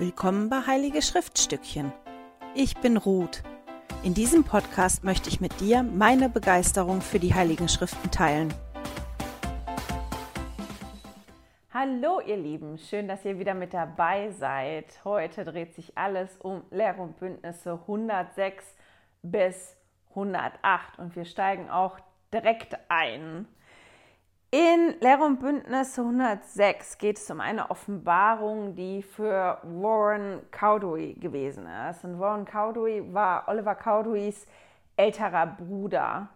Willkommen bei Heilige Schriftstückchen. Ich bin Ruth. In diesem Podcast möchte ich mit dir meine Begeisterung für die Heiligen Schriften teilen. Hallo ihr Lieben, schön, dass ihr wieder mit dabei seid. Heute dreht sich alles um Lehre und Bündnisse 106 bis 108 und wir steigen auch direkt ein. In Lehre und Bündnis 106 geht es um eine Offenbarung, die für Warren Cowdery gewesen ist. Und Warren Cowdery war Oliver Cowderys älterer Bruder.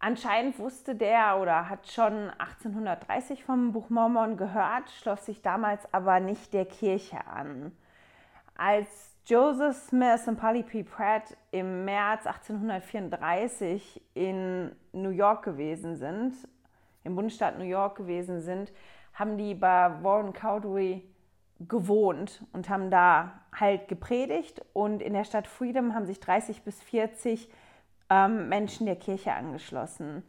Anscheinend wusste der oder hat schon 1830 vom Buch Mormon gehört, schloss sich damals aber nicht der Kirche an. Als Joseph Smith und Polly P. Pratt im März 1834 in New York gewesen sind, im Bundesstaat New York gewesen sind, haben die bei Warren Cowdery gewohnt und haben da halt gepredigt. Und in der Stadt Freedom haben sich 30 bis 40 ähm, Menschen der Kirche angeschlossen.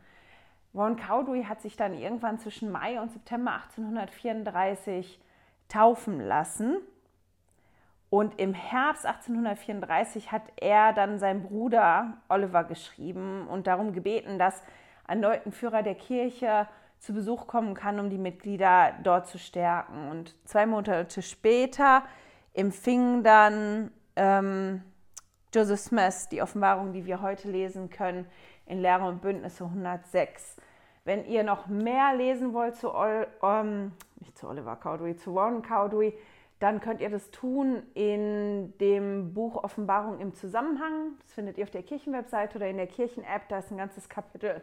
Warren Cowdery hat sich dann irgendwann zwischen Mai und September 1834 taufen lassen. Und im Herbst 1834 hat er dann seinen Bruder Oliver geschrieben und darum gebeten, dass erneuten Führer der Kirche zu Besuch kommen kann, um die Mitglieder dort zu stärken. Und zwei Monate später empfing dann ähm, Joseph Smith die Offenbarung, die wir heute lesen können, in Lehre und Bündnisse 106. Wenn ihr noch mehr lesen wollt zu, um, nicht zu Oliver Cowdery, zu Warren Cowdery, dann könnt ihr das tun in dem Buch Offenbarung im Zusammenhang. Das findet ihr auf der Kirchenwebseite oder in der Kirchen-App. Da ist ein ganzes Kapitel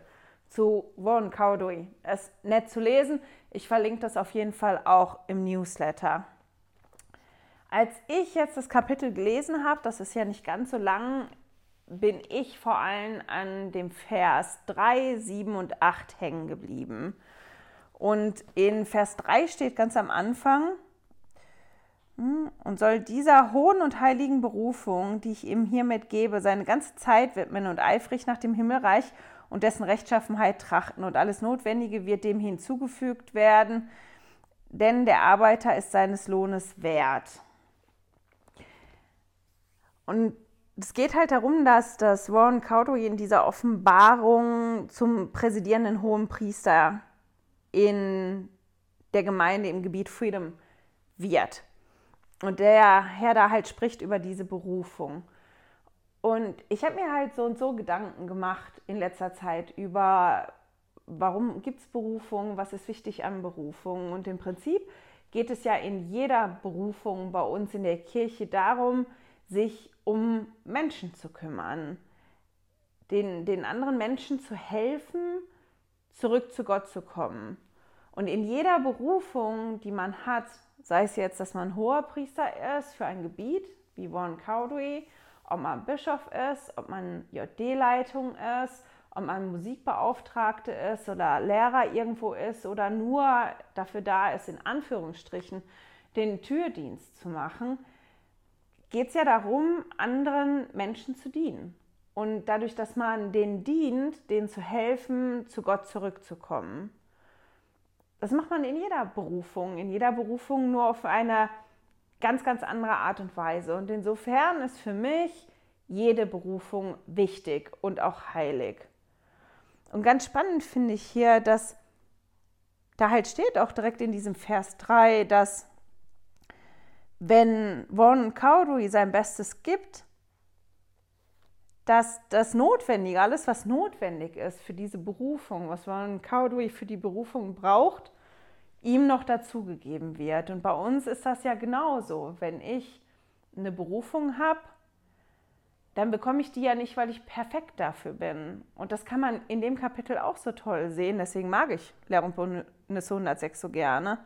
zu Warren Cowdery. Es ist nett zu lesen. Ich verlinke das auf jeden Fall auch im Newsletter. Als ich jetzt das Kapitel gelesen habe, das ist ja nicht ganz so lang, bin ich vor allem an dem Vers 3, 7 und 8 hängen geblieben. Und in Vers 3 steht ganz am Anfang, hm, und soll dieser hohen und heiligen Berufung, die ich ihm hiermit gebe, seine ganze Zeit widmen und eifrig nach dem Himmelreich und dessen Rechtschaffenheit trachten und alles Notwendige wird dem hinzugefügt werden, denn der Arbeiter ist seines Lohnes wert. Und es geht halt darum, dass das Warren Cowdery in dieser Offenbarung zum präsidierenden hohen Priester in der Gemeinde im Gebiet Freedom wird. Und der Herr da halt spricht über diese Berufung. Und ich habe mir halt so und so Gedanken gemacht in letzter Zeit über, warum gibt es Berufung, was ist wichtig an Berufung. Und im Prinzip geht es ja in jeder Berufung bei uns in der Kirche darum, sich um Menschen zu kümmern, den, den anderen Menschen zu helfen, zurück zu Gott zu kommen. Und in jeder Berufung, die man hat, sei es jetzt, dass man hoher Priester ist für ein Gebiet, wie Warren Cowdery, ob man Bischof ist, ob man JD-Leitung ist, ob man Musikbeauftragte ist oder Lehrer irgendwo ist oder nur dafür da ist, in Anführungsstrichen den Türdienst zu machen, geht es ja darum, anderen Menschen zu dienen. Und dadurch, dass man denen dient, denen zu helfen, zu Gott zurückzukommen. Das macht man in jeder Berufung, in jeder Berufung nur auf eine ganz, ganz andere Art und Weise. Und insofern ist für mich jede Berufung wichtig und auch heilig. Und ganz spannend finde ich hier, dass da halt steht auch direkt in diesem Vers 3, dass wenn Warren Cowdery sein Bestes gibt, dass das Notwendige, alles was notwendig ist für diese Berufung, was Warren Cowdery für die Berufung braucht, ihm noch dazugegeben wird. Und bei uns ist das ja genauso. Wenn ich eine Berufung habe, dann bekomme ich die ja nicht, weil ich perfekt dafür bin. Und das kann man in dem Kapitel auch so toll sehen. Deswegen mag ich Lehr und Bündnis 106 so gerne.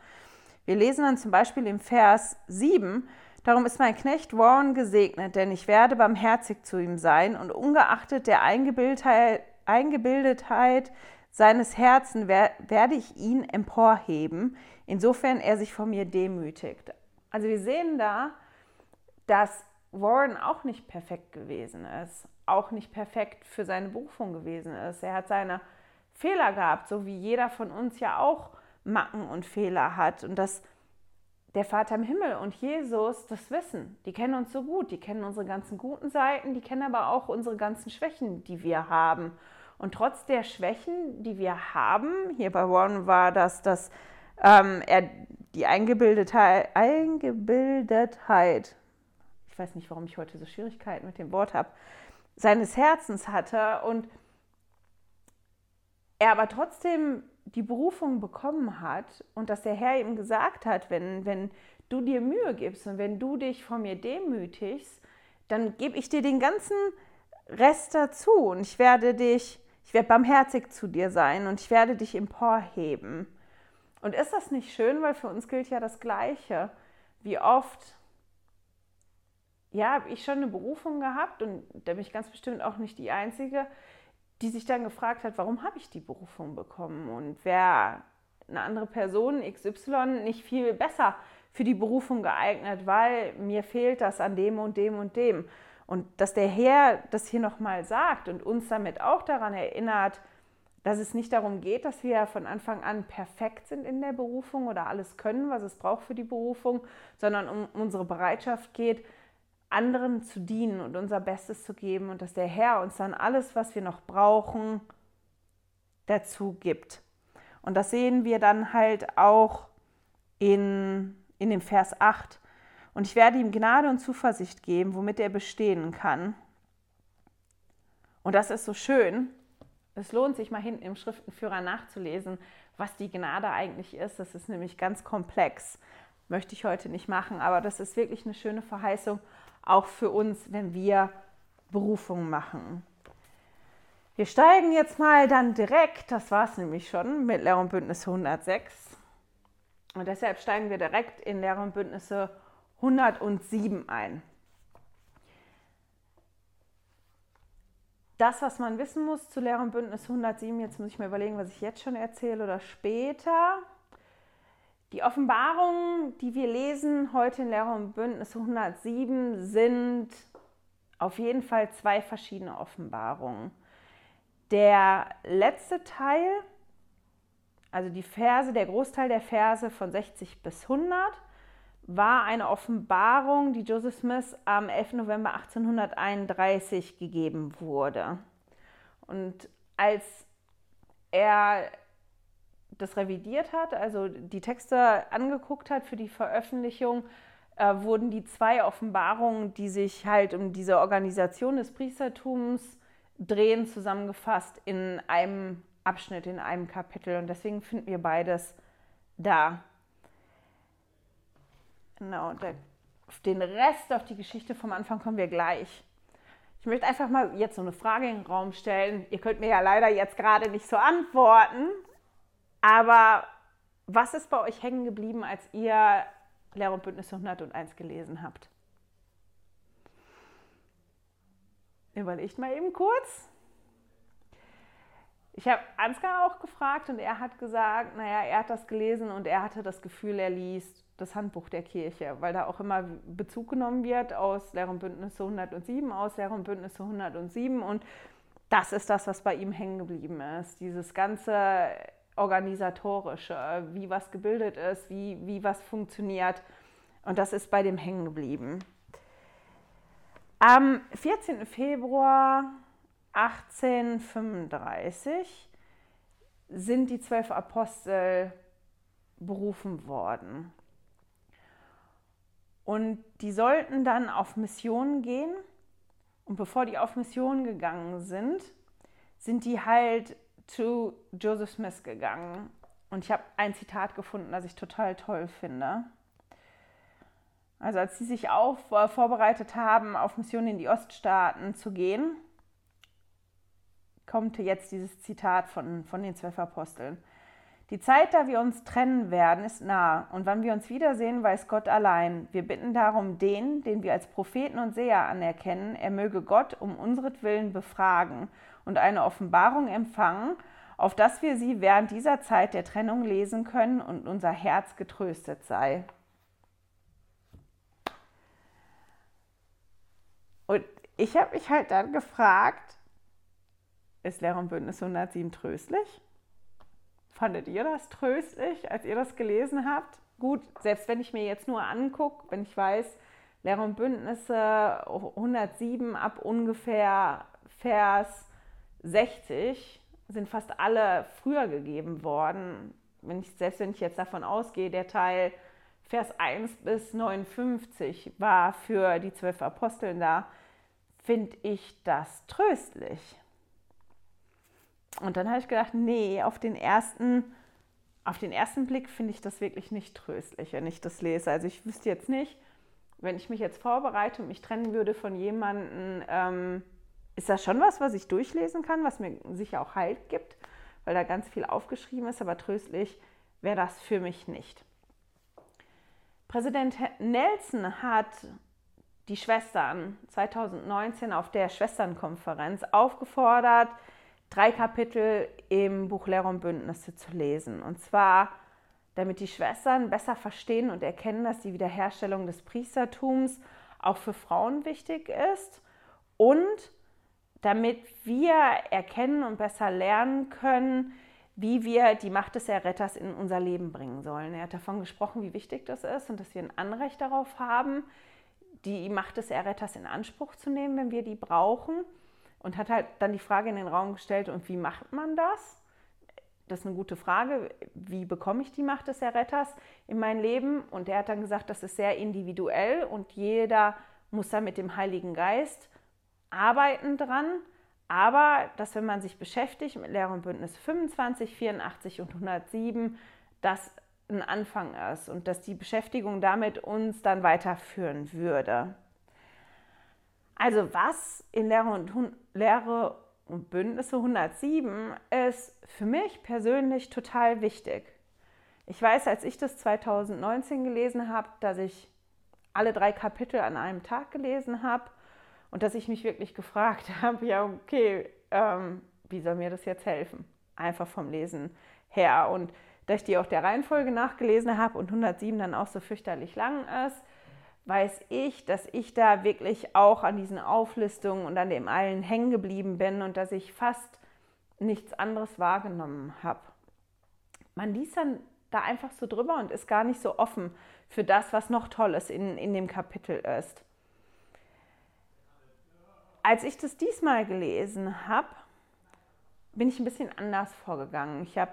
Wir lesen dann zum Beispiel im Vers 7, Darum ist mein Knecht Warren gesegnet, denn ich werde barmherzig zu ihm sein und ungeachtet der Eingebildetheit, Eingebildetheit seines Herzens werde ich ihn emporheben, insofern er sich vor mir demütigt. Also wir sehen da, dass Warren auch nicht perfekt gewesen ist, auch nicht perfekt für seine Berufung gewesen ist. Er hat seine Fehler gehabt, so wie jeder von uns ja auch Macken und Fehler hat. Und das der Vater im Himmel und Jesus das wissen. Die kennen uns so gut, die kennen unsere ganzen guten Seiten, die kennen aber auch unsere ganzen Schwächen, die wir haben. Und trotz der Schwächen, die wir haben, hier bei Warren war das, dass ähm, er die Eingebildetheit, Eingebildetheit, ich weiß nicht, warum ich heute so Schwierigkeiten mit dem Wort habe, seines Herzens hatte und er aber trotzdem die Berufung bekommen hat und dass der Herr ihm gesagt hat, wenn, wenn du dir Mühe gibst und wenn du dich vor mir demütigst, dann gebe ich dir den ganzen Rest dazu und ich werde dich, ich werde barmherzig zu dir sein und ich werde dich emporheben. Und ist das nicht schön, weil für uns gilt ja das Gleiche. Wie oft, ja, habe ich schon eine Berufung gehabt und da bin ich ganz bestimmt auch nicht die Einzige, die sich dann gefragt hat, warum habe ich die Berufung bekommen und wer eine andere Person XY nicht viel besser für die Berufung geeignet, weil mir fehlt das an dem und dem und dem. Und dass der Herr das hier nochmal sagt und uns damit auch daran erinnert, dass es nicht darum geht, dass wir von Anfang an perfekt sind in der Berufung oder alles können, was es braucht für die Berufung, sondern um unsere Bereitschaft geht, anderen zu dienen und unser Bestes zu geben und dass der Herr uns dann alles, was wir noch brauchen, dazu gibt. Und das sehen wir dann halt auch in, in dem Vers 8. Und ich werde ihm Gnade und Zuversicht geben, womit er bestehen kann. Und das ist so schön. Es lohnt sich mal hinten im Schriftenführer nachzulesen, was die Gnade eigentlich ist. Das ist nämlich ganz komplex. Möchte ich heute nicht machen, aber das ist wirklich eine schöne Verheißung auch für uns, wenn wir Berufung machen. Wir steigen jetzt mal dann direkt, das war es nämlich schon, mit Lehr und Bündnisse 106. Und deshalb steigen wir direkt in Lehr und Bündnisse 107 ein. Das, was man wissen muss zu Lehr und Bündnis 107, jetzt muss ich mir überlegen, was ich jetzt schon erzähle oder später. Die Offenbarungen, die wir lesen heute in Lehrer und Bündnis 107, sind auf jeden Fall zwei verschiedene Offenbarungen. Der letzte Teil, also die Verse, der Großteil der Verse von 60 bis 100, war eine Offenbarung, die Joseph Smith am 11. November 1831 gegeben wurde. Und als er das revidiert hat, also die Texte angeguckt hat für die Veröffentlichung, äh, wurden die zwei Offenbarungen, die sich halt um diese Organisation des Priestertums drehen, zusammengefasst in einem Abschnitt, in einem Kapitel. Und deswegen finden wir beides da. Genau, und auf den Rest, auf die Geschichte vom Anfang kommen wir gleich. Ich möchte einfach mal jetzt so eine Frage in den Raum stellen. Ihr könnt mir ja leider jetzt gerade nicht so antworten, aber was ist bei euch hängen geblieben, als ihr Lehre und Bündnis 101 gelesen habt? Überlegt mal eben kurz. Ich habe Ansgar auch gefragt und er hat gesagt, naja, er hat das gelesen und er hatte das Gefühl, er liest das Handbuch der Kirche, weil da auch immer Bezug genommen wird aus Lehre und Bündnisse 107, aus Lehre und Bündnisse 107 und das ist das, was bei ihm hängen geblieben ist. Dieses ganze organisatorische, wie was gebildet ist, wie, wie was funktioniert. Und das ist bei dem hängen geblieben. Am 14. Februar 1835 sind die zwölf Apostel berufen worden. Und die sollten dann auf Mission gehen. Und bevor die auf Mission gegangen sind, sind die halt zu Joseph Smith gegangen und ich habe ein Zitat gefunden, das ich total toll finde. Also als sie sich auf, äh, vorbereitet haben, auf Mission in die Oststaaten zu gehen, kommt jetzt dieses Zitat von, von den zwölf Aposteln. Die Zeit, da wir uns trennen werden, ist nah, und wann wir uns wiedersehen, weiß Gott allein. Wir bitten darum den, den wir als Propheten und Seher anerkennen, er möge Gott um unsretwillen befragen und eine Offenbarung empfangen, auf dass wir sie während dieser Zeit der Trennung lesen können und unser Herz getröstet sei. Und ich habe mich halt dann gefragt, ist Lehrer und Bündnis 107 tröstlich? Fandet ihr das tröstlich, als ihr das gelesen habt? gut, selbst wenn ich mir jetzt nur angucke, wenn ich weiß, Lehre und Bündnisse 107 ab ungefähr Vers 60 sind fast alle früher gegeben worden. Wenn ich, selbst wenn ich jetzt davon ausgehe, der Teil Vers 1 bis 59 war für die zwölf Aposteln da, finde ich das tröstlich. Und dann habe ich gedacht, nee, auf den ersten, auf den ersten Blick finde ich das wirklich nicht tröstlich, wenn ich das lese. Also ich wüsste jetzt nicht, wenn ich mich jetzt vorbereite und mich trennen würde von jemandem, ähm, ist das schon was, was ich durchlesen kann, was mir sicher auch Halt gibt, weil da ganz viel aufgeschrieben ist, aber tröstlich wäre das für mich nicht. Präsident Nelson hat die Schwestern 2019 auf der Schwesternkonferenz aufgefordert, drei Kapitel im Buch Lehrer und Bündnisse zu lesen. Und zwar, damit die Schwestern besser verstehen und erkennen, dass die Wiederherstellung des Priestertums auch für Frauen wichtig ist und damit wir erkennen und besser lernen können, wie wir die Macht des Erretters in unser Leben bringen sollen. Er hat davon gesprochen, wie wichtig das ist und dass wir ein Anrecht darauf haben, die Macht des Erretters in Anspruch zu nehmen, wenn wir die brauchen. Und hat halt dann die Frage in den Raum gestellt, und wie macht man das? Das ist eine gute Frage. Wie bekomme ich die Macht des Erretters in mein Leben? Und er hat dann gesagt, das ist sehr individuell und jeder muss da mit dem Heiligen Geist arbeiten dran aber dass wenn man sich beschäftigt mit Lehre und Bündnis 25, 84 und 107, das ein Anfang ist und dass die Beschäftigung damit uns dann weiterführen würde. Also was in Lehre und, Lehre und Bündnisse 107 ist für mich persönlich total wichtig. Ich weiß, als ich das 2019 gelesen habe, dass ich alle drei Kapitel an einem Tag gelesen habe und dass ich mich wirklich gefragt habe, ja, okay, ähm, wie soll mir das jetzt helfen? Einfach vom Lesen her. Und dass ich die auch der Reihenfolge nachgelesen habe und 107 dann auch so fürchterlich lang ist, weiß ich, dass ich da wirklich auch an diesen Auflistungen und an dem allen hängen geblieben bin und dass ich fast nichts anderes wahrgenommen habe. Man liest dann da einfach so drüber und ist gar nicht so offen für das, was noch Tolles in, in dem Kapitel ist als ich das diesmal gelesen habe, bin ich ein bisschen anders vorgegangen. Ich habe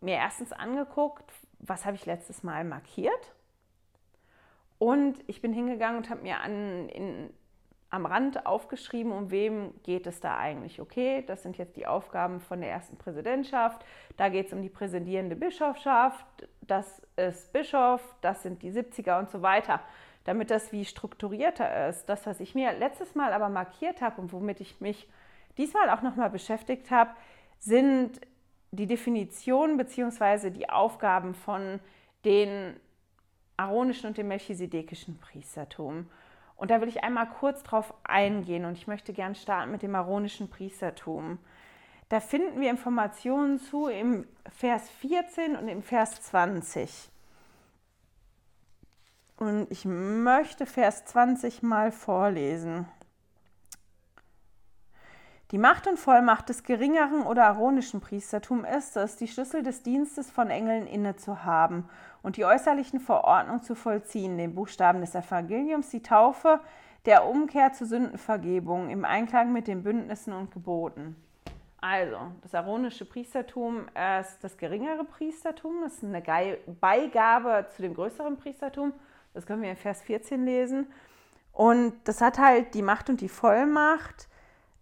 mir erstens angeguckt, was habe ich letztes Mal markiert. Und ich bin hingegangen und habe mir an, in, am Rand aufgeschrieben, um wem geht es da eigentlich. Okay, das sind jetzt die Aufgaben von der ersten Präsidentschaft. Da geht es um die präsidierende Bischofschaft. Das ist Bischof, das sind die 70er und so weiter damit das wie strukturierter ist. Das, was ich mir letztes Mal aber markiert habe und womit ich mich diesmal auch nochmal beschäftigt habe, sind die Definitionen bzw. die Aufgaben von den aaronischen und dem melchisedekischen Priestertum. Und da will ich einmal kurz drauf eingehen und ich möchte gern starten mit dem aaronischen Priestertum. Da finden wir Informationen zu im Vers 14 und im Vers 20. Und ich möchte Vers 20 mal vorlesen. Die Macht und Vollmacht des geringeren oder aaronischen Priestertums ist es, die Schlüssel des Dienstes von Engeln inne zu haben und die äußerlichen Verordnungen zu vollziehen, den Buchstaben des Evangeliums, die Taufe, der Umkehr zur Sündenvergebung im Einklang mit den Bündnissen und Geboten. Also, das aaronische Priestertum ist das geringere Priestertum, das ist eine Beigabe zu dem größeren Priestertum das können wir in Vers 14 lesen. Und das hat halt die Macht und die Vollmacht,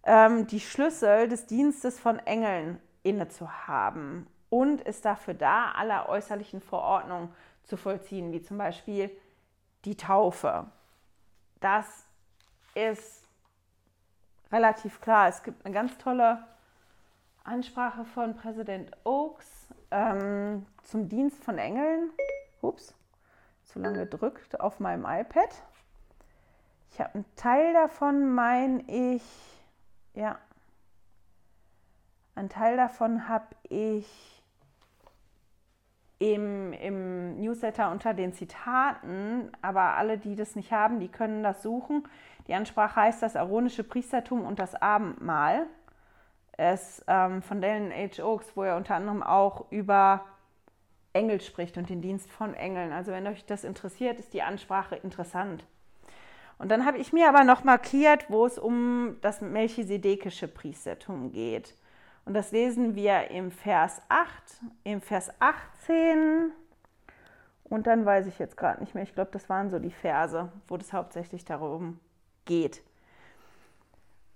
ähm, die Schlüssel des Dienstes von Engeln inne zu haben und ist dafür da, alle äußerlichen Verordnungen zu vollziehen, wie zum Beispiel die Taufe. Das ist relativ klar. Es gibt eine ganz tolle Ansprache von Präsident Oakes ähm, zum Dienst von Engeln. Ups zu lange gedrückt auf meinem iPad. Ich habe einen Teil davon, meine ich, ja, einen Teil davon habe ich im, im Newsletter unter den Zitaten, aber alle, die das nicht haben, die können das suchen. Die Ansprache heißt das aaronische Priestertum und das Abendmahl. Es ähm, von Dalen H. Oaks, wo er unter anderem auch über Engel spricht und den Dienst von Engeln. Also wenn euch das interessiert, ist die Ansprache interessant. Und dann habe ich mir aber noch markiert, wo es um das melchisedekische Priestertum geht. Und das lesen wir im Vers 8, im Vers 18 und dann weiß ich jetzt gerade nicht mehr. Ich glaube, das waren so die Verse, wo es hauptsächlich darum geht.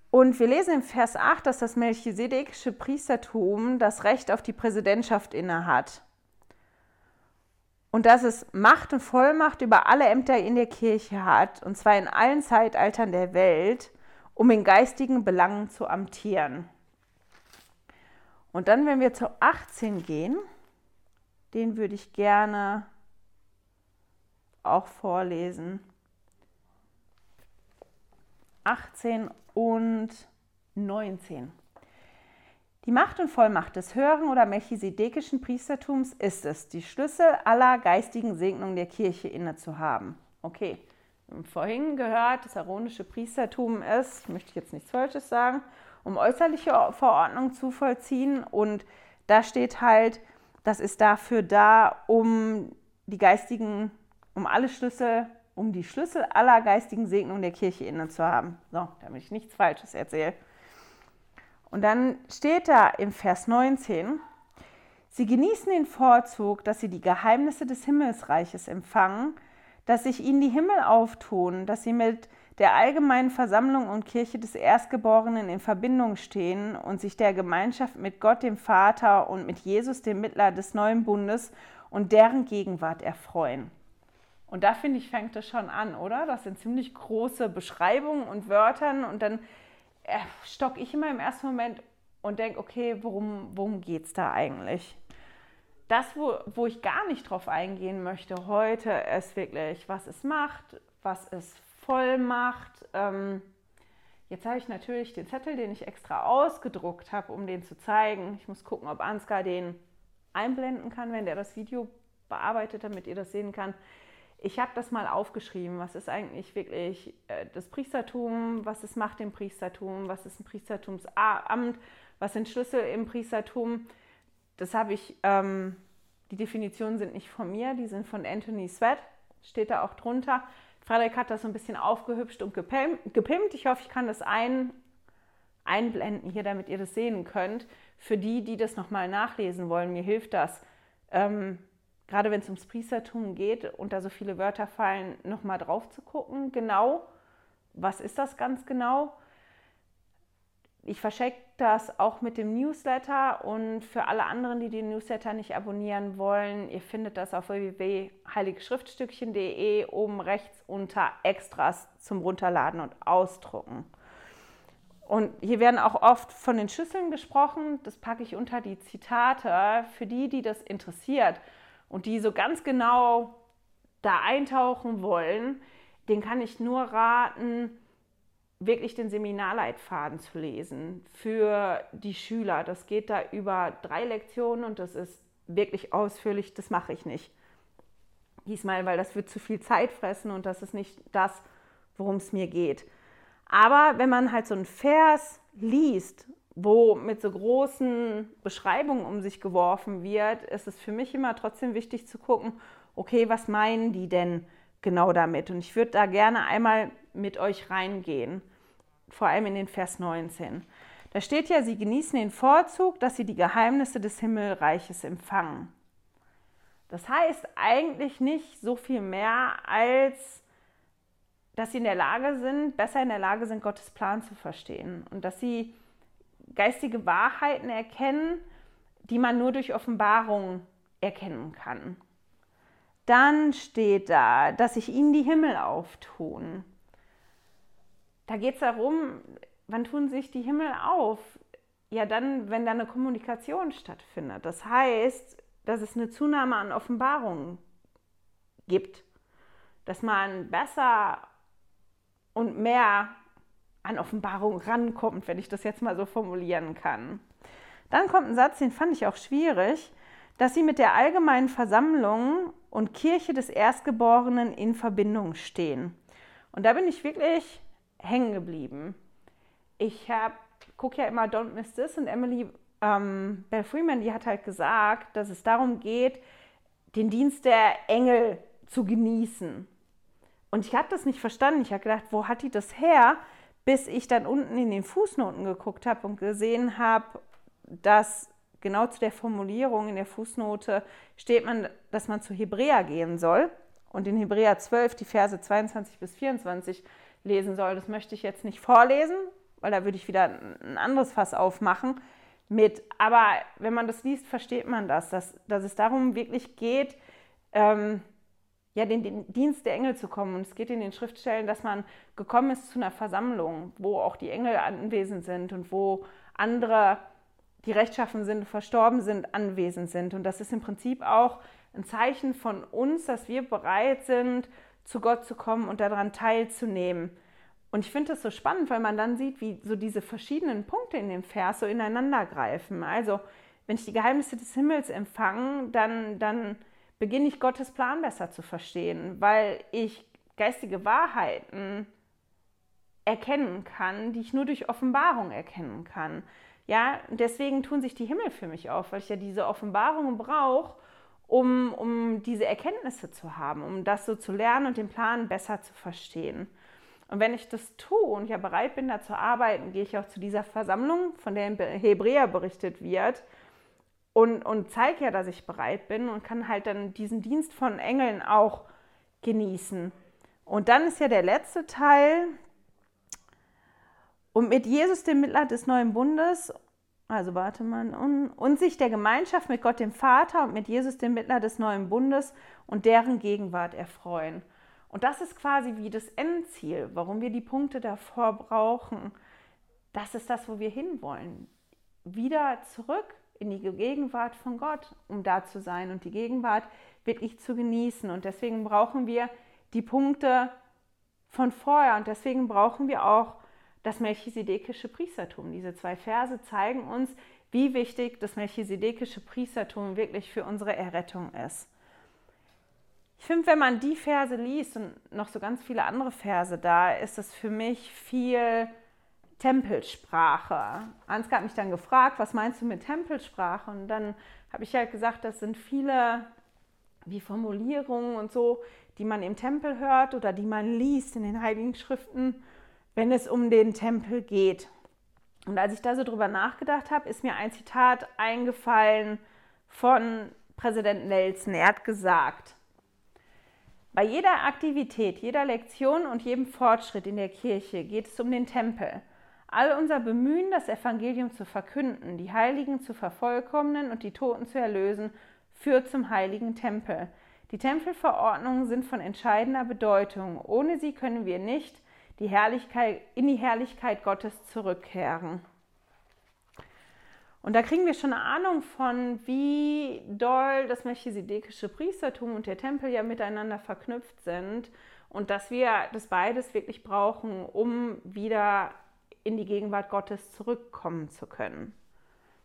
Und wir lesen im Vers 8, dass das melchisedekische Priestertum das Recht auf die Präsidentschaft innehat. Und dass es Macht und Vollmacht über alle Ämter in der Kirche hat, und zwar in allen Zeitaltern der Welt, um in geistigen Belangen zu amtieren. Und dann, wenn wir zu 18 gehen, den würde ich gerne auch vorlesen. 18 und 19. Die Macht und Vollmacht des höheren oder melchisedekischen Priestertums ist es, die Schlüssel aller geistigen Segnungen der Kirche inne zu haben. Okay, wir haben vorhin gehört, das aaronische Priestertum ist, möchte ich jetzt nichts Falsches sagen, um äußerliche Verordnung zu vollziehen. Und da steht halt, das ist dafür da, um die geistigen, um alle Schlüssel um die Schlüssel aller geistigen Segnungen der Kirche inne zu haben. So, damit ich nichts Falsches erzähle. Und dann steht da im Vers 19, Sie genießen den Vorzug, dass sie die Geheimnisse des Himmelsreiches empfangen, dass sich ihnen die Himmel auftun, dass sie mit der allgemeinen Versammlung und Kirche des Erstgeborenen in Verbindung stehen und sich der Gemeinschaft mit Gott, dem Vater und mit Jesus, dem Mittler des neuen Bundes und deren Gegenwart erfreuen. Und da finde ich, fängt es schon an, oder? Das sind ziemlich große Beschreibungen und Wörtern und dann äh, stocke ich immer im ersten Moment und denke, okay, worum, worum geht es da eigentlich? Das, wo, wo ich gar nicht drauf eingehen möchte heute, ist wirklich, was es macht, was es voll macht. Ähm, jetzt habe ich natürlich den Zettel, den ich extra ausgedruckt habe, um den zu zeigen. Ich muss gucken, ob Ansgar den einblenden kann, wenn der das Video bearbeitet, damit ihr das sehen kann ich habe das mal aufgeschrieben, was ist eigentlich wirklich äh, das Priestertum, was es macht im Priestertum, was ist ein Priestertumsamt, was sind Schlüssel im Priestertum. Das habe ich, ähm, die Definitionen sind nicht von mir, die sind von Anthony Sweat, steht da auch drunter. Frederik hat das so ein bisschen aufgehübscht und gepimpt. Ich hoffe, ich kann das ein, einblenden hier, damit ihr das sehen könnt. Für die, die das nochmal nachlesen wollen, mir hilft das. Ähm, gerade wenn es ums Priestertum geht und da so viele Wörter fallen, nochmal drauf zu gucken, genau, was ist das ganz genau? Ich verschenke das auch mit dem Newsletter und für alle anderen, die den Newsletter nicht abonnieren wollen, ihr findet das auf www.heiligeschriftstückchen.de oben rechts unter Extras zum Runterladen und Ausdrucken. Und hier werden auch oft von den Schüsseln gesprochen. Das packe ich unter die Zitate für die, die das interessiert und die so ganz genau da eintauchen wollen, den kann ich nur raten, wirklich den Seminarleitfaden zu lesen für die Schüler. Das geht da über drei Lektionen und das ist wirklich ausführlich. Das mache ich nicht diesmal, weil das wird zu viel Zeit fressen und das ist nicht das, worum es mir geht. Aber wenn man halt so einen Vers liest wo mit so großen Beschreibungen um sich geworfen wird, ist es für mich immer trotzdem wichtig zu gucken, okay, was meinen die denn genau damit? Und ich würde da gerne einmal mit euch reingehen, vor allem in den Vers 19. Da steht ja, sie genießen den Vorzug, dass sie die Geheimnisse des Himmelreiches empfangen. Das heißt eigentlich nicht so viel mehr, als dass sie in der Lage sind, besser in der Lage sind, Gottes Plan zu verstehen und dass sie geistige Wahrheiten erkennen, die man nur durch Offenbarung erkennen kann. Dann steht da, dass sich ihnen die Himmel auftun. Da geht es darum, wann tun sich die Himmel auf? Ja, dann, wenn da eine Kommunikation stattfindet. Das heißt, dass es eine Zunahme an Offenbarungen gibt, dass man besser und mehr an Offenbarung rankommt, wenn ich das jetzt mal so formulieren kann. Dann kommt ein Satz, den fand ich auch schwierig, dass sie mit der allgemeinen Versammlung und Kirche des Erstgeborenen in Verbindung stehen. Und da bin ich wirklich hängen geblieben. Ich gucke ja immer Don't Miss This und Emily ähm, Bell Freeman, die hat halt gesagt, dass es darum geht, den Dienst der Engel zu genießen. Und ich habe das nicht verstanden. Ich habe gedacht, wo hat die das her? Bis ich dann unten in den Fußnoten geguckt habe und gesehen habe, dass genau zu der Formulierung in der Fußnote steht man, dass man zu Hebräer gehen soll und in Hebräer 12 die Verse 22 bis 24 lesen soll. Das möchte ich jetzt nicht vorlesen, weil da würde ich wieder ein anderes Fass aufmachen mit. Aber wenn man das liest, versteht man das, dass, dass es darum wirklich geht, ähm, ja, den, den, Dienst der Engel zu kommen. Und es geht in den Schriftstellen, dass man gekommen ist zu einer Versammlung, wo auch die Engel anwesend sind und wo andere, die rechtschaffen sind, verstorben sind, anwesend sind. Und das ist im Prinzip auch ein Zeichen von uns, dass wir bereit sind, zu Gott zu kommen und daran teilzunehmen. Und ich finde das so spannend, weil man dann sieht, wie so diese verschiedenen Punkte in dem Vers so ineinander greifen. Also, wenn ich die Geheimnisse des Himmels empfange, dann, dann beginne ich Gottes Plan besser zu verstehen, weil ich geistige Wahrheiten erkennen kann, die ich nur durch Offenbarung erkennen kann. Ja, deswegen tun sich die Himmel für mich auf, weil ich ja diese Offenbarung brauche, um, um diese Erkenntnisse zu haben, um das so zu lernen und den Plan besser zu verstehen. Und wenn ich das tue und ja bereit bin, da zu arbeiten, gehe ich auch zu dieser Versammlung, von der im Hebräer berichtet wird, und, und zeige ja, dass ich bereit bin und kann halt dann diesen Dienst von Engeln auch genießen. Und dann ist ja der letzte Teil. Und mit Jesus, dem Mittler des neuen Bundes, also warte mal, und, und sich der Gemeinschaft mit Gott, dem Vater und mit Jesus, dem Mittler des neuen Bundes und deren Gegenwart erfreuen. Und das ist quasi wie das Endziel, warum wir die Punkte davor brauchen. Das ist das, wo wir hinwollen. Wieder zurück in die Gegenwart von Gott, um da zu sein und die Gegenwart wirklich zu genießen. Und deswegen brauchen wir die Punkte von vorher und deswegen brauchen wir auch das melchisedekische Priestertum. Diese zwei Verse zeigen uns, wie wichtig das melchisedekische Priestertum wirklich für unsere Errettung ist. Ich finde, wenn man die Verse liest und noch so ganz viele andere Verse da, ist es für mich viel Tempelsprache. Ansgar hat mich dann gefragt, was meinst du mit Tempelsprache? Und dann habe ich halt gesagt, das sind viele wie Formulierungen und so, die man im Tempel hört oder die man liest in den Heiligen Schriften, wenn es um den Tempel geht. Und als ich da so drüber nachgedacht habe, ist mir ein Zitat eingefallen von Präsident Nelson. Er hat gesagt, bei jeder Aktivität, jeder Lektion und jedem Fortschritt in der Kirche geht es um den Tempel. All unser Bemühen, das Evangelium zu verkünden, die Heiligen zu vervollkommnen und die Toten zu erlösen, führt zum heiligen Tempel. Die Tempelverordnungen sind von entscheidender Bedeutung. Ohne sie können wir nicht die Herrlichkeit, in die Herrlichkeit Gottes zurückkehren. Und da kriegen wir schon eine Ahnung von, wie doll das melchisedekische Priestertum und der Tempel ja miteinander verknüpft sind und dass wir das beides wirklich brauchen, um wieder in die Gegenwart Gottes zurückkommen zu können.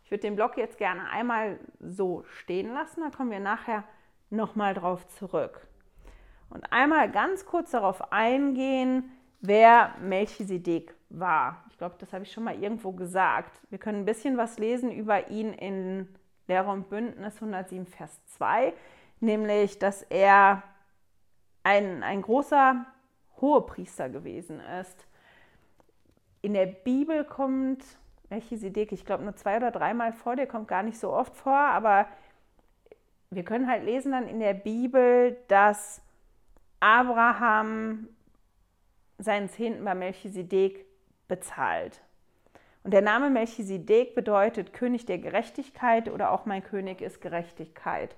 Ich würde den Blog jetzt gerne einmal so stehen lassen, da kommen wir nachher nochmal drauf zurück. Und einmal ganz kurz darauf eingehen, wer Melchisedek war. Ich glaube, das habe ich schon mal irgendwo gesagt. Wir können ein bisschen was lesen über ihn in Lehre und Bündnis 107, Vers 2, nämlich, dass er ein, ein großer Hohepriester gewesen ist in der Bibel kommt Melchisedek, ich glaube, nur zwei oder dreimal vor, der kommt gar nicht so oft vor, aber wir können halt lesen dann in der Bibel, dass Abraham seinen Zehnten bei Melchisedek bezahlt. Und der Name Melchisedek bedeutet König der Gerechtigkeit oder auch mein König ist Gerechtigkeit.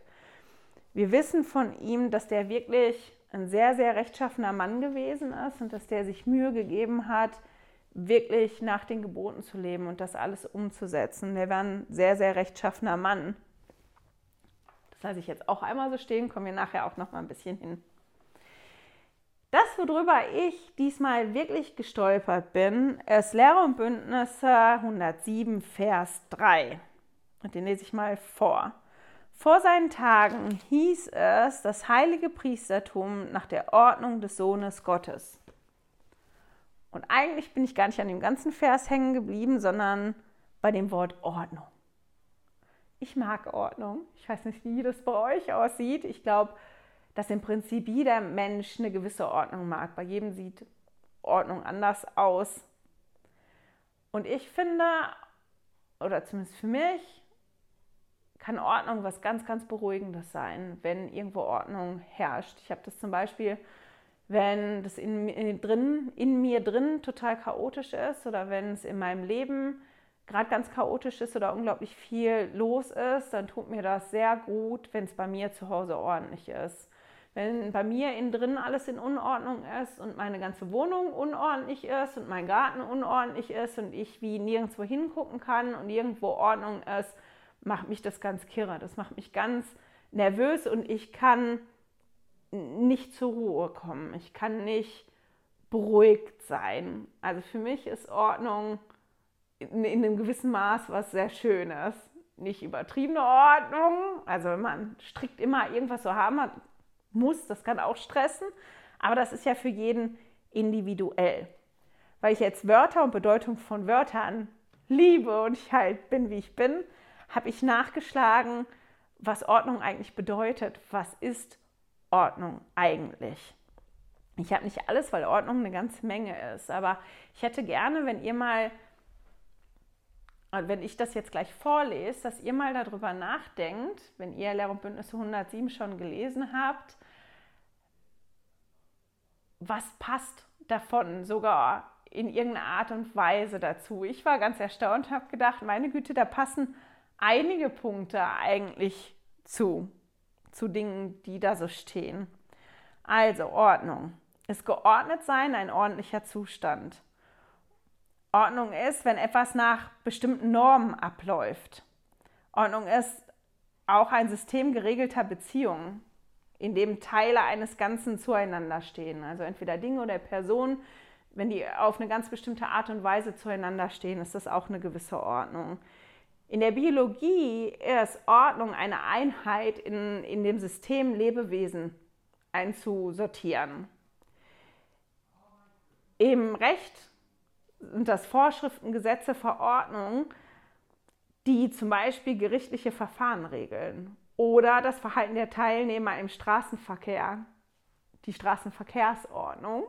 Wir wissen von ihm, dass der wirklich ein sehr, sehr rechtschaffener Mann gewesen ist und dass der sich Mühe gegeben hat, wirklich nach den Geboten zu leben und das alles umzusetzen. Der war ein sehr, sehr rechtschaffener Mann. Das lasse ich jetzt auch einmal so stehen, kommen wir nachher auch noch mal ein bisschen hin. Das, worüber ich diesmal wirklich gestolpert bin, ist Lehre und Bündnisse 107, Vers 3. Und den lese ich mal vor. Vor seinen Tagen hieß es das heilige Priestertum nach der Ordnung des Sohnes Gottes. Und eigentlich bin ich gar nicht an dem ganzen Vers hängen geblieben, sondern bei dem Wort Ordnung. ich mag Ordnung. Ich weiß nicht, wie das bei euch aussieht. Ich glaube, dass im Prinzip jeder Mensch eine gewisse Ordnung mag. Bei jedem sieht Ordnung anders aus. Und ich finde, oder zumindest für mich, kann Ordnung was ganz, ganz Beruhigendes sein, wenn irgendwo Ordnung herrscht. Ich habe das zum Beispiel, wenn das in, in, drin, in mir drin total chaotisch ist oder wenn es in meinem Leben gerade ganz chaotisch ist oder unglaublich viel los ist, dann tut mir das sehr gut, wenn es bei mir zu Hause ordentlich ist. Wenn bei mir innen drin alles in Unordnung ist und meine ganze Wohnung unordentlich ist und mein Garten unordentlich ist und ich wie nirgendwo hingucken kann und irgendwo Ordnung ist, macht mich das ganz kirre. Das macht mich ganz nervös und ich kann nicht zur Ruhe kommen. Ich kann nicht beruhigt sein. Also für mich ist Ordnung in, in einem gewissen Maß was sehr Schönes. Nicht übertriebene Ordnung. Also wenn man strikt immer irgendwas so haben hat, muss, das kann auch stressen, aber das ist ja für jeden individuell. Weil ich jetzt Wörter und Bedeutung von Wörtern liebe und ich halt bin, wie ich bin, habe ich nachgeschlagen, was Ordnung eigentlich bedeutet. Was ist Ordnung eigentlich? Ich habe nicht alles, weil Ordnung eine ganze Menge ist, aber ich hätte gerne, wenn ihr mal, wenn ich das jetzt gleich vorlese, dass ihr mal darüber nachdenkt, wenn ihr Lehr- und Bündnisse 107 schon gelesen habt, was passt davon sogar in irgendeiner Art und Weise dazu. Ich war ganz erstaunt habe gedacht, meine Güte, da passen einige Punkte eigentlich zu, zu Dingen, die da so stehen. Also Ordnung. Ist geordnet sein ein ordentlicher Zustand. Ordnung ist, wenn etwas nach bestimmten Normen abläuft. Ordnung ist auch ein System geregelter Beziehungen in dem Teile eines Ganzen zueinander stehen. Also entweder Dinge oder Personen, wenn die auf eine ganz bestimmte Art und Weise zueinander stehen, ist das auch eine gewisse Ordnung. In der Biologie ist Ordnung eine Einheit in, in dem System Lebewesen einzusortieren. Im Recht sind das Vorschriften, Gesetze, Verordnungen, die zum Beispiel gerichtliche Verfahren regeln oder das Verhalten der Teilnehmer im Straßenverkehr, die Straßenverkehrsordnung.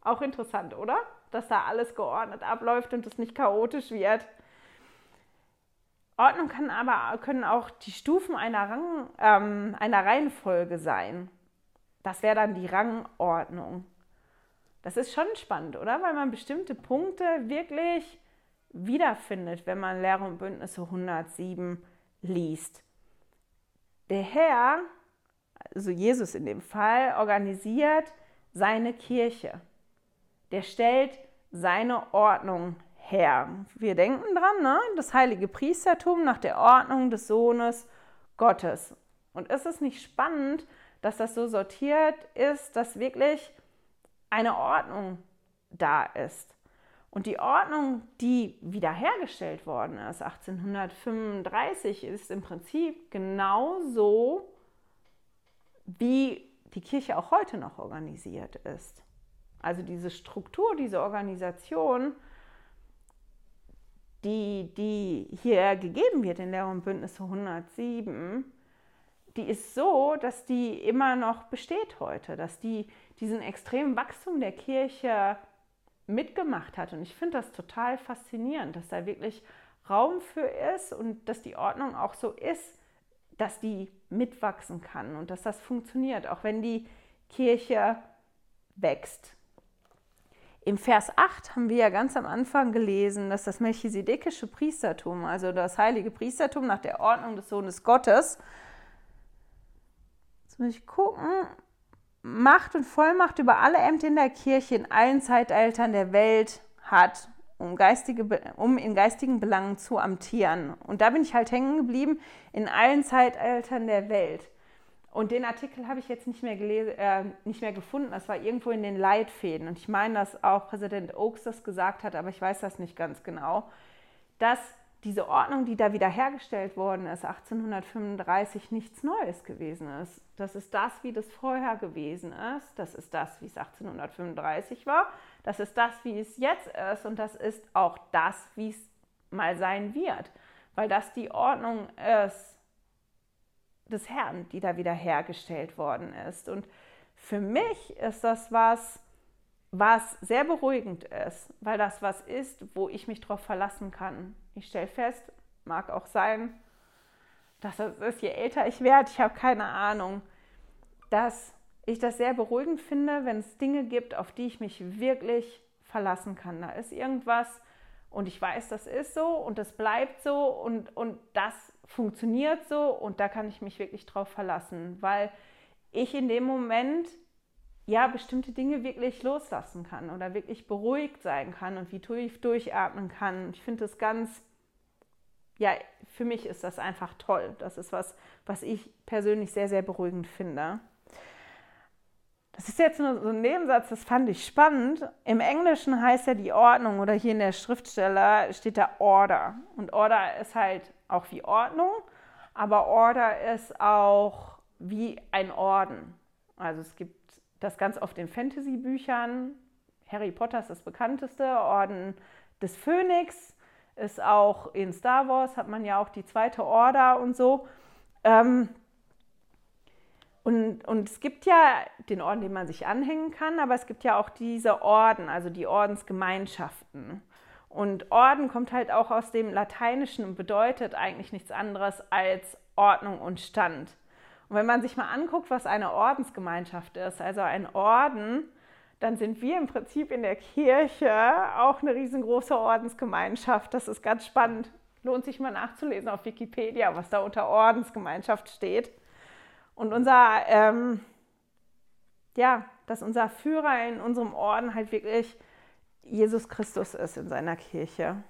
Auch interessant, oder? Dass da alles geordnet abläuft und es nicht chaotisch wird. Ordnung kann aber, können auch die Stufen einer, Rang, ähm, einer Reihenfolge sein. Das wäre dann die Rangordnung. Das ist schon spannend, oder? Weil man bestimmte Punkte wirklich wiederfindet, wenn man Lehre und Bündnisse 107 liest. Der Herr, also Jesus in dem Fall, organisiert seine Kirche. Der stellt seine Ordnung her. Wir denken dran, ne? das heilige Priestertum nach der Ordnung des Sohnes Gottes. Und ist es nicht spannend, dass das so sortiert ist, dass wirklich eine Ordnung da ist? Und die Ordnung, die wiederhergestellt worden ist, 1835, ist im Prinzip genauso, wie die Kirche auch heute noch organisiert ist. Also diese Struktur, diese Organisation, die, die hier gegeben wird in Lehr- und Bündnisse 107, die ist so, dass die immer noch besteht heute, dass die diesen extremen Wachstum der Kirche mitgemacht hat. Und ich finde das total faszinierend, dass da wirklich Raum für ist und dass die Ordnung auch so ist, dass die mitwachsen kann und dass das funktioniert, auch wenn die Kirche wächst. Im Vers 8 haben wir ja ganz am Anfang gelesen, dass das melchisedekische Priestertum, also das heilige Priestertum nach der Ordnung des Sohnes Gottes, jetzt muss ich gucken, Macht und Vollmacht über alle Ämter in der Kirche in allen Zeitaltern der Welt hat, um, geistige, um in geistigen Belangen zu amtieren. Und da bin ich halt hängen geblieben, in allen Zeitaltern der Welt. Und den Artikel habe ich jetzt nicht mehr, gelesen, äh, nicht mehr gefunden. Das war irgendwo in den Leitfäden. Und ich meine, dass auch Präsident Oakes das gesagt hat, aber ich weiß das nicht ganz genau, dass diese Ordnung, die da wiederhergestellt worden ist, 1835, nichts Neues gewesen ist. Das ist das, wie das vorher gewesen ist. Das ist das, wie es 1835 war. Das ist das, wie es jetzt ist. Und das ist auch das, wie es mal sein wird. weil das die Ordnung ist des Herrn, die da wieder hergestellt worden ist. Und für mich ist das was, was sehr beruhigend ist, weil das was ist, wo ich mich drauf verlassen kann. Ich stelle fest, mag auch sein, dass es ist, je älter ich werde, ich habe keine Ahnung, dass ich das sehr beruhigend finde, wenn es Dinge gibt, auf die ich mich wirklich verlassen kann. Da ist irgendwas und ich weiß, das ist so und das bleibt so und, und das funktioniert so und da kann ich mich wirklich drauf verlassen, weil ich in dem Moment ja bestimmte Dinge wirklich loslassen kann oder wirklich beruhigt sein kann und wie tief durchatmen kann. Ich finde das ganz, ja, für mich ist das einfach toll. Das ist was, was ich persönlich sehr, sehr beruhigend finde. Das ist jetzt nur so ein Nebensatz, das fand ich spannend. Im Englischen heißt ja die Ordnung oder hier in der Schriftsteller steht da Order. Und Order ist halt auch wie Ordnung, aber Order ist auch wie ein Orden. Also es gibt das ganz oft in Fantasy-Büchern. Harry Potter ist das bekannteste, Orden des Phönix ist auch in Star Wars, hat man ja auch die zweite Order und so. Ähm, und, und es gibt ja den Orden, den man sich anhängen kann, aber es gibt ja auch diese Orden, also die Ordensgemeinschaften. Und Orden kommt halt auch aus dem Lateinischen und bedeutet eigentlich nichts anderes als Ordnung und Stand. Und wenn man sich mal anguckt, was eine Ordensgemeinschaft ist, also ein Orden, dann sind wir im Prinzip in der Kirche auch eine riesengroße Ordensgemeinschaft. Das ist ganz spannend. Lohnt sich mal nachzulesen auf Wikipedia, was da unter Ordensgemeinschaft steht. Und unser, ähm, ja, dass unser Führer in unserem Orden halt wirklich Jesus Christus ist in seiner Kirche.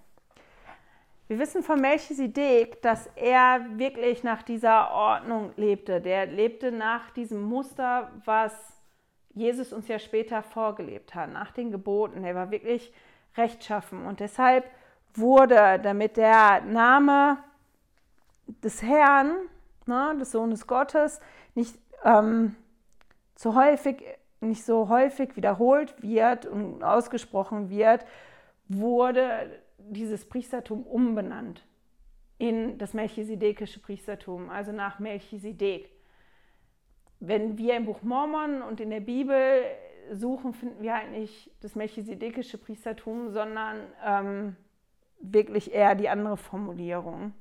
Wir wissen von Melchisedek, dass er wirklich nach dieser Ordnung lebte. Der lebte nach diesem Muster, was Jesus uns ja später vorgelebt hat, nach den Geboten. Er war wirklich rechtschaffen und deshalb wurde, damit der Name des Herrn ne, des Sohnes Gottes nicht ähm, so häufig, nicht so häufig wiederholt wird und ausgesprochen wird, wurde dieses Priestertum umbenannt in das melchisedekische Priestertum, also nach Melchisedek. Wenn wir im Buch Mormon und in der Bibel suchen, finden wir halt nicht das melchisedekische Priestertum, sondern ähm, wirklich eher die andere Formulierung.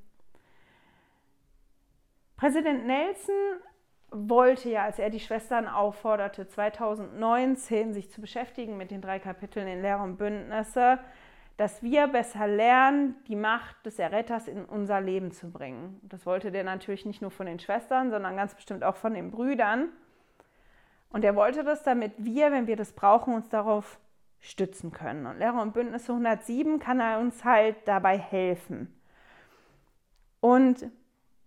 Präsident Nelson wollte ja, als er die Schwestern aufforderte, 2019 sich zu beschäftigen mit den drei Kapiteln in Lehre und Bündnisse, dass wir besser lernen, die Macht des Erretters in unser Leben zu bringen. Das wollte der natürlich nicht nur von den Schwestern, sondern ganz bestimmt auch von den Brüdern. Und er wollte das, damit wir, wenn wir das brauchen, uns darauf stützen können. Und Lehre und Bündnisse 107 kann er uns halt dabei helfen. Und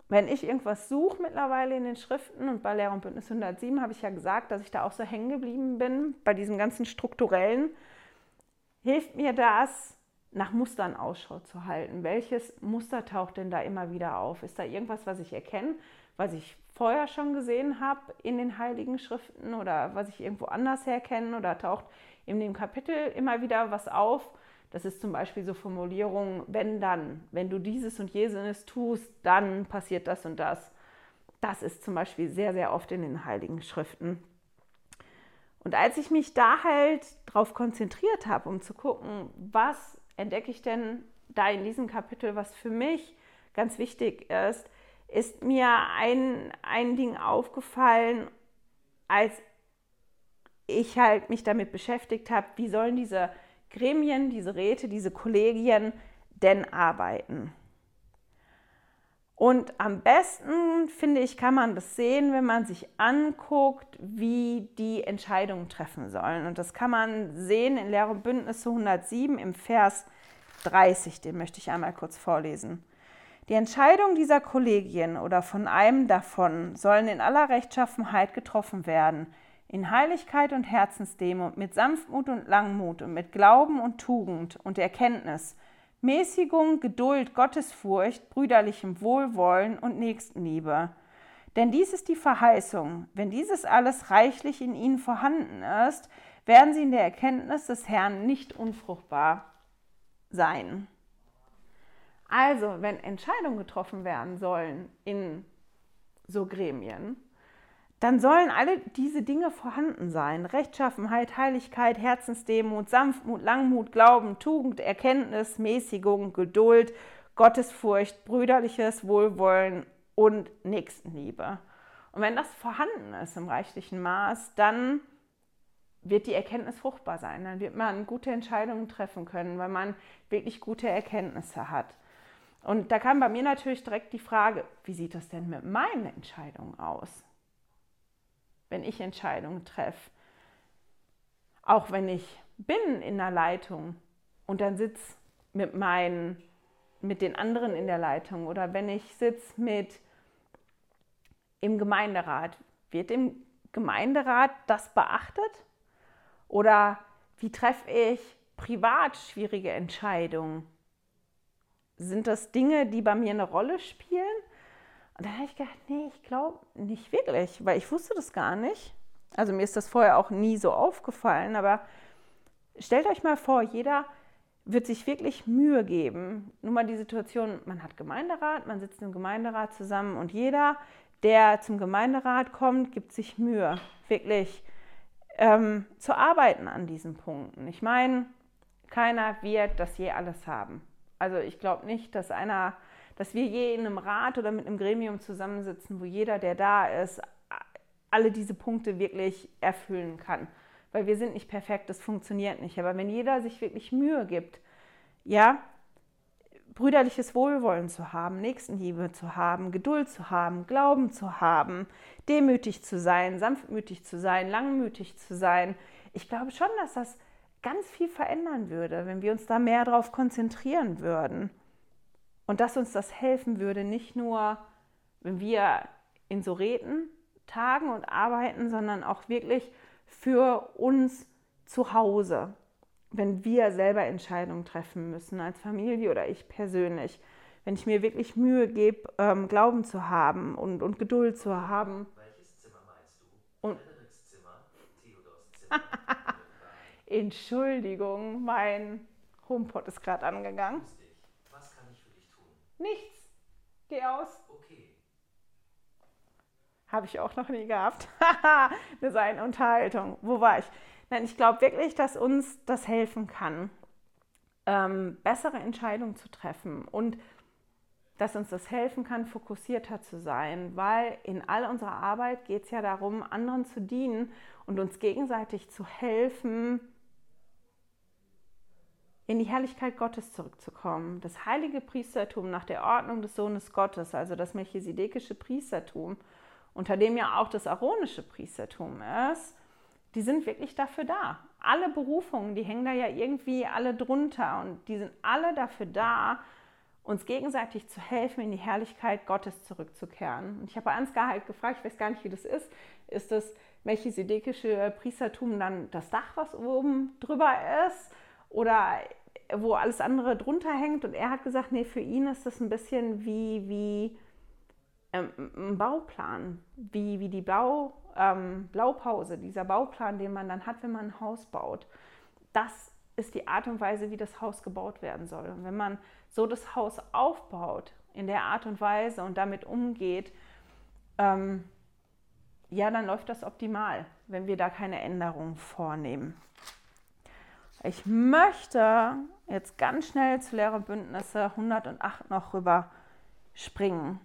wenn ich irgendwas suche mittlerweile in den Schriften und bei Lehrer und Bündnis 107 habe ich ja gesagt, dass ich da auch so hängen geblieben bin bei diesem ganzen strukturellen, hilft mir das, nach Mustern Ausschau zu halten. Welches Muster taucht denn da immer wieder auf? Ist da irgendwas, was ich erkenne, was ich vorher schon gesehen habe in den heiligen Schriften oder was ich irgendwo anders herkenne oder taucht in dem Kapitel immer wieder was auf, das ist zum Beispiel so Formulierungen, wenn dann, wenn du dieses und jenes tust, dann passiert das und das. Das ist zum Beispiel sehr, sehr oft in den Heiligen Schriften. Und als ich mich da halt drauf konzentriert habe, um zu gucken, was entdecke ich denn da in diesem Kapitel, was für mich ganz wichtig ist, ist mir ein, ein Ding aufgefallen, als ich halt mich damit beschäftigt habe, wie sollen diese Gremien, diese Räte, diese Kollegien denn arbeiten. Und am besten, finde ich, kann man das sehen, wenn man sich anguckt, wie die Entscheidungen treffen sollen. Und das kann man sehen in Lehre und Bündnisse 107 im Vers 30, den möchte ich einmal kurz vorlesen. Die Entscheidungen dieser Kollegien oder von einem davon sollen in aller Rechtschaffenheit getroffen werden, in Heiligkeit und Herzensdemut, mit Sanftmut und Langmut und mit Glauben und Tugend und Erkenntnis, Mäßigung, Geduld, Gottesfurcht, brüderlichem Wohlwollen und Nächstenliebe. Denn dies ist die Verheißung. Wenn dieses alles reichlich in ihnen vorhanden ist, werden sie in der Erkenntnis des Herrn nicht unfruchtbar sein. Also, wenn Entscheidungen getroffen werden sollen in so Gremien, dann sollen alle diese Dinge vorhanden sein. Rechtschaffenheit, Heiligkeit, Herzensdemut, Sanftmut, Langmut, Glauben, Tugend, Erkenntnis, Mäßigung, Geduld, Gottesfurcht, brüderliches Wohlwollen und Nächstenliebe. Und wenn das vorhanden ist im reichlichen Maß, dann wird die Erkenntnis fruchtbar sein. Dann wird man gute Entscheidungen treffen können, weil man wirklich gute Erkenntnisse hat. Und da kam bei mir natürlich direkt die Frage, wie sieht das denn mit meinen Entscheidungen aus? Wenn ich Entscheidungen treffe, auch wenn ich bin in der Leitung und dann sitze mit meinen, mit den anderen in der Leitung oder wenn ich sitze mit im Gemeinderat, wird im Gemeinderat das beachtet? Oder wie treffe ich privat schwierige Entscheidungen? Sind das Dinge, die bei mir eine Rolle spielen? Und dann habe ich gedacht, nee, ich glaube nicht wirklich, weil ich wusste das gar nicht. Also mir ist das vorher auch nie so aufgefallen, aber stellt euch mal vor, jeder wird sich wirklich Mühe geben. Nur mal die Situation, man hat Gemeinderat, man sitzt im Gemeinderat zusammen und jeder, der zum Gemeinderat kommt, gibt sich Mühe, wirklich ähm, zu arbeiten an diesen Punkten. Ich meine, keiner wird das je alles haben. Also ich glaube nicht, dass einer, dass wir je in einem Rat oder mit einem Gremium zusammensitzen, wo jeder, der da ist, alle diese Punkte wirklich erfüllen kann. Weil wir sind nicht perfekt, das funktioniert nicht. Aber wenn jeder sich wirklich Mühe gibt, ja, brüderliches Wohlwollen zu haben, Nächstenliebe zu haben, Geduld zu haben, Glauben zu haben, demütig zu sein, sanftmütig zu sein, langmütig zu sein. Ich glaube schon, dass das ganz viel verändern würde, wenn wir uns da mehr darauf konzentrieren würden. Und dass uns das helfen würde, nicht nur, wenn wir in so Räten tagen und arbeiten, sondern auch wirklich für uns zu Hause wenn wir selber Entscheidungen treffen müssen, als Familie oder ich persönlich. Wenn ich mir wirklich Mühe gebe, ähm, Glauben zu haben und, und Geduld zu haben. Welches Zimmer meinst du? Und Zimmer, Theodors Zimmer. Entschuldigung, mein HomePod ist gerade angegangen. Was kann ich für dich tun? Nichts. Geh aus. Okay. Habe ich auch noch nie gehabt. das ist eine Unterhaltung. Wo war ich? Nein, ich glaube wirklich, dass uns das helfen kann, ähm, bessere Entscheidungen zu treffen und dass uns das helfen kann, fokussierter zu sein, weil in all unserer Arbeit geht es ja darum, anderen zu dienen und uns gegenseitig zu helfen, in die Herrlichkeit Gottes zurückzukommen. Das heilige Priestertum nach der Ordnung des Sohnes Gottes, also das melchisedekische Priestertum, unter dem ja auch das aaronische Priestertum ist, die sind wirklich dafür da. Alle Berufungen, die hängen da ja irgendwie alle drunter und die sind alle dafür da, uns gegenseitig zu helfen, in die Herrlichkeit Gottes zurückzukehren. Und ich habe Ansgar halt gefragt, ich weiß gar nicht, wie das ist. Ist das melchisedekische Priestertum dann das Dach, was oben drüber ist? Oder wo alles andere drunter hängt? Und er hat gesagt, nee, für ihn ist das ein bisschen wie, wie ähm, ein Bauplan, wie, wie die Bau, ähm, Blaupause, dieser Bauplan, den man dann hat, wenn man ein Haus baut. Das ist die Art und Weise, wie das Haus gebaut werden soll. Und wenn man so das Haus aufbaut, in der Art und Weise und damit umgeht, ähm, ja, dann läuft das optimal, wenn wir da keine Änderungen vornehmen. Ich möchte jetzt ganz schnell zu Lehrerbündnisse 108 noch rüber springen.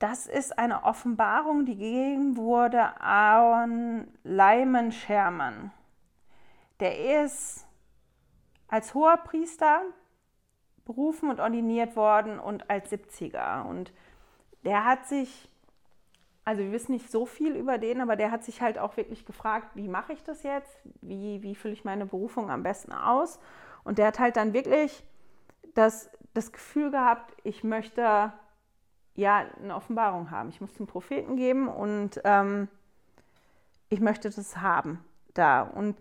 Das ist eine Offenbarung, die gegeben wurde an Lyman Sherman. Der ist als hoher Priester berufen und ordiniert worden und als 70er. Und der hat sich, also wir wissen nicht so viel über den, aber der hat sich halt auch wirklich gefragt, wie mache ich das jetzt? Wie, wie fülle ich meine Berufung am besten aus? Und der hat halt dann wirklich das, das Gefühl gehabt, ich möchte ja eine Offenbarung haben. Ich muss den Propheten geben und ähm, ich möchte das haben da. Und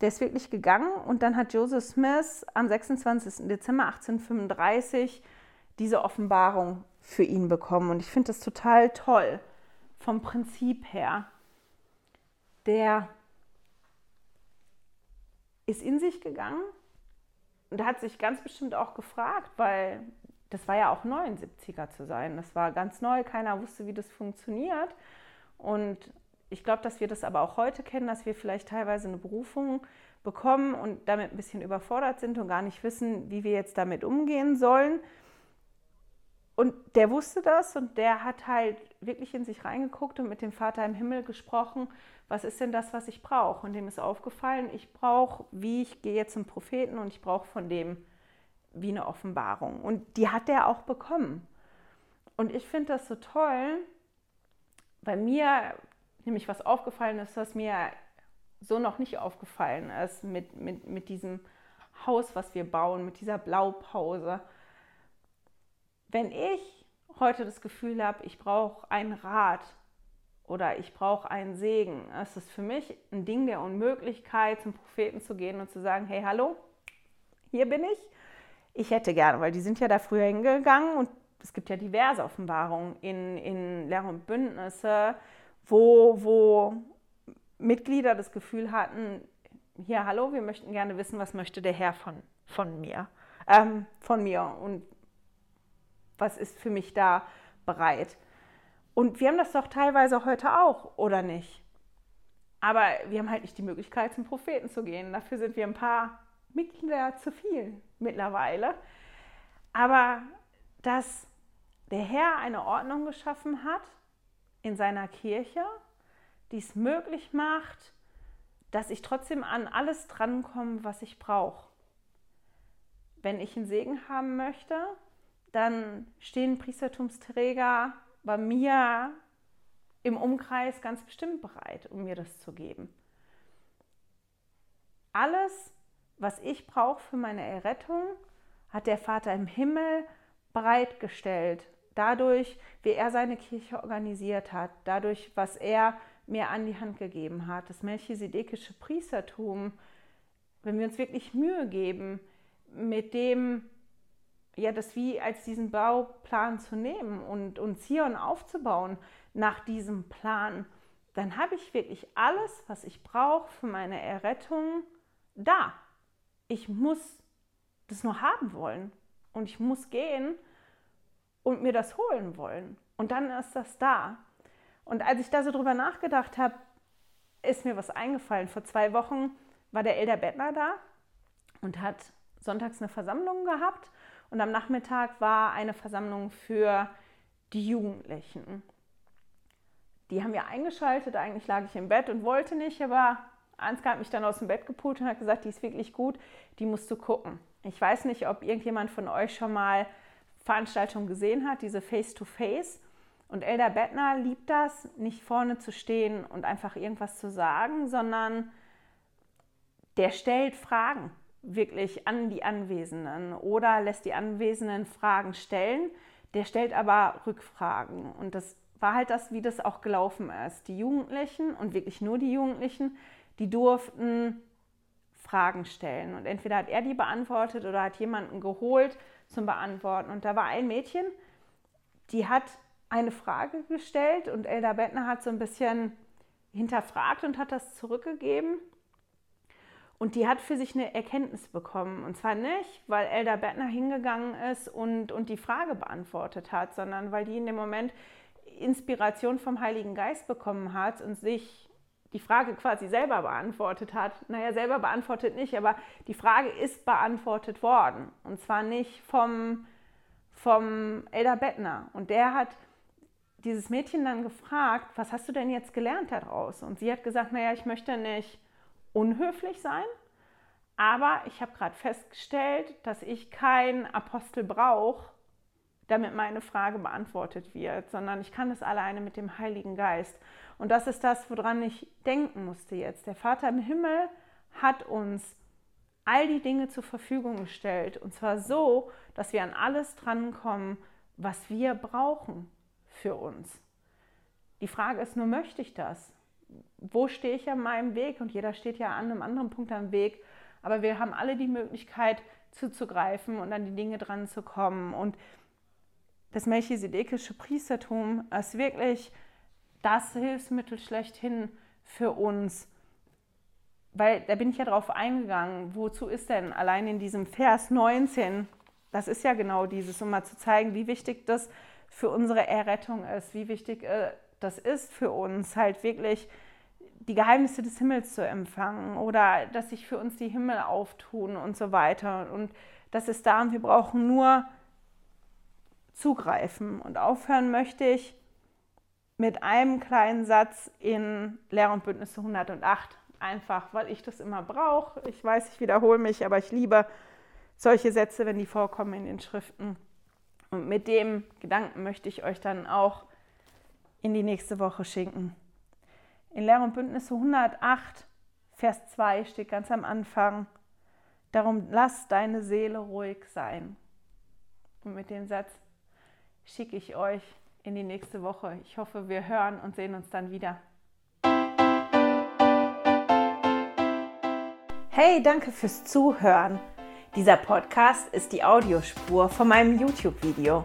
der ist wirklich gegangen und dann hat Joseph Smith am 26. Dezember 1835 diese Offenbarung für ihn bekommen. Und ich finde das total toll vom Prinzip her. Der ist in sich gegangen und hat sich ganz bestimmt auch gefragt, weil das war ja auch neu, ein 70er zu sein. Das war ganz neu, keiner wusste, wie das funktioniert. Und ich glaube, dass wir das aber auch heute kennen, dass wir vielleicht teilweise eine Berufung bekommen und damit ein bisschen überfordert sind und gar nicht wissen, wie wir jetzt damit umgehen sollen. Und der wusste das und der hat halt wirklich in sich reingeguckt und mit dem Vater im Himmel gesprochen, was ist denn das, was ich brauche? Und dem ist aufgefallen, ich brauche, wie ich gehe jetzt zum Propheten und ich brauche von dem wie eine Offenbarung. Und die hat er auch bekommen. Und ich finde das so toll, weil mir nämlich was aufgefallen ist, was mir so noch nicht aufgefallen ist mit, mit, mit diesem Haus, was wir bauen, mit dieser Blaupause. Wenn ich heute das Gefühl habe, ich brauche einen Rat oder ich brauche einen Segen, ist es für mich ein Ding der Unmöglichkeit, zum Propheten zu gehen und zu sagen, hey, hallo, hier bin ich. Ich hätte gerne, weil die sind ja da früher hingegangen und es gibt ja diverse Offenbarungen in, in Lehre und Bündnisse, wo, wo Mitglieder das Gefühl hatten, hier, hallo, wir möchten gerne wissen, was möchte der Herr von, von mir, ähm, von mir. Und was ist für mich da bereit. Und wir haben das doch teilweise heute auch, oder nicht? Aber wir haben halt nicht die Möglichkeit, zum Propheten zu gehen. Dafür sind wir ein paar Mitglieder zu viel mittlerweile. Aber dass der Herr eine Ordnung geschaffen hat in seiner Kirche, die es möglich macht, dass ich trotzdem an alles drankomme, was ich brauche. Wenn ich einen Segen haben möchte, dann stehen Priestertumsträger bei mir im Umkreis ganz bestimmt bereit, um mir das zu geben. Alles, was ich brauche für meine Errettung, hat der Vater im Himmel bereitgestellt. Dadurch, wie er seine Kirche organisiert hat, dadurch, was er mir an die Hand gegeben hat, das melchisedekische Priestertum, wenn wir uns wirklich Mühe geben, mit dem, ja, das wie als diesen Bauplan zu nehmen und, und Zion aufzubauen nach diesem Plan, dann habe ich wirklich alles, was ich brauche für meine Errettung da ich muss das nur haben wollen und ich muss gehen und mir das holen wollen. Und dann ist das da. Und als ich da so drüber nachgedacht habe, ist mir was eingefallen. Vor zwei Wochen war der Elder Bettner da und hat sonntags eine Versammlung gehabt. Und am Nachmittag war eine Versammlung für die Jugendlichen. Die haben wir eingeschaltet. Eigentlich lag ich im Bett und wollte nicht, aber Ansgar hat mich dann aus dem Bett gepult und hat gesagt, die ist wirklich gut, die musst du gucken. Ich weiß nicht, ob irgendjemand von euch schon mal Veranstaltungen gesehen hat, diese Face-to-Face. -face. Und Elder Bettner liebt das, nicht vorne zu stehen und einfach irgendwas zu sagen, sondern der stellt Fragen wirklich an die Anwesenden oder lässt die Anwesenden Fragen stellen. Der stellt aber Rückfragen. Und das war halt das, wie das auch gelaufen ist. Die Jugendlichen und wirklich nur die Jugendlichen die durften Fragen stellen. Und entweder hat er die beantwortet oder hat jemanden geholt zum Beantworten. Und da war ein Mädchen, die hat eine Frage gestellt und Elda Bettner hat so ein bisschen hinterfragt und hat das zurückgegeben. Und die hat für sich eine Erkenntnis bekommen. Und zwar nicht, weil Elda Bettner hingegangen ist und, und die Frage beantwortet hat, sondern weil die in dem Moment Inspiration vom Heiligen Geist bekommen hat und sich die Frage quasi selber beantwortet hat. Naja, selber beantwortet nicht, aber die Frage ist beantwortet worden. Und zwar nicht vom, vom Elder Bettner. Und der hat dieses Mädchen dann gefragt, was hast du denn jetzt gelernt daraus? Und sie hat gesagt, naja, ich möchte nicht unhöflich sein, aber ich habe gerade festgestellt, dass ich keinen Apostel brauche, damit meine Frage beantwortet wird, sondern ich kann das alleine mit dem Heiligen Geist. Und das ist das, woran ich denken musste jetzt. Der Vater im Himmel hat uns all die Dinge zur Verfügung gestellt. Und zwar so, dass wir an alles drankommen, was wir brauchen für uns. Die Frage ist nur, möchte ich das? Wo stehe ich an meinem Weg? Und jeder steht ja an einem anderen Punkt am Weg. Aber wir haben alle die Möglichkeit zuzugreifen und an die Dinge dran zu kommen. Und das melchisedekische Priestertum ist wirklich das Hilfsmittel schlechthin für uns, weil da bin ich ja drauf eingegangen, wozu ist denn allein in diesem Vers 19, das ist ja genau dieses, um mal zu zeigen, wie wichtig das für unsere Errettung ist, wie wichtig äh, das ist für uns, halt wirklich die Geheimnisse des Himmels zu empfangen oder dass sich für uns die Himmel auftun und so weiter. Und das ist da und wir brauchen nur zugreifen. Und aufhören möchte ich mit einem kleinen Satz in Lehr- und Bündnisse 108. Einfach, weil ich das immer brauche. Ich weiß, ich wiederhole mich, aber ich liebe solche Sätze, wenn die vorkommen in den Schriften. Und mit dem Gedanken möchte ich euch dann auch in die nächste Woche schicken. In Lehr- und Bündnisse 108, Vers 2 steht ganz am Anfang, darum lass deine Seele ruhig sein. Und mit dem Satz schicke ich euch in die nächste Woche. Ich hoffe, wir hören und sehen uns dann wieder. Hey, danke fürs Zuhören. Dieser Podcast ist die Audiospur von meinem YouTube-Video.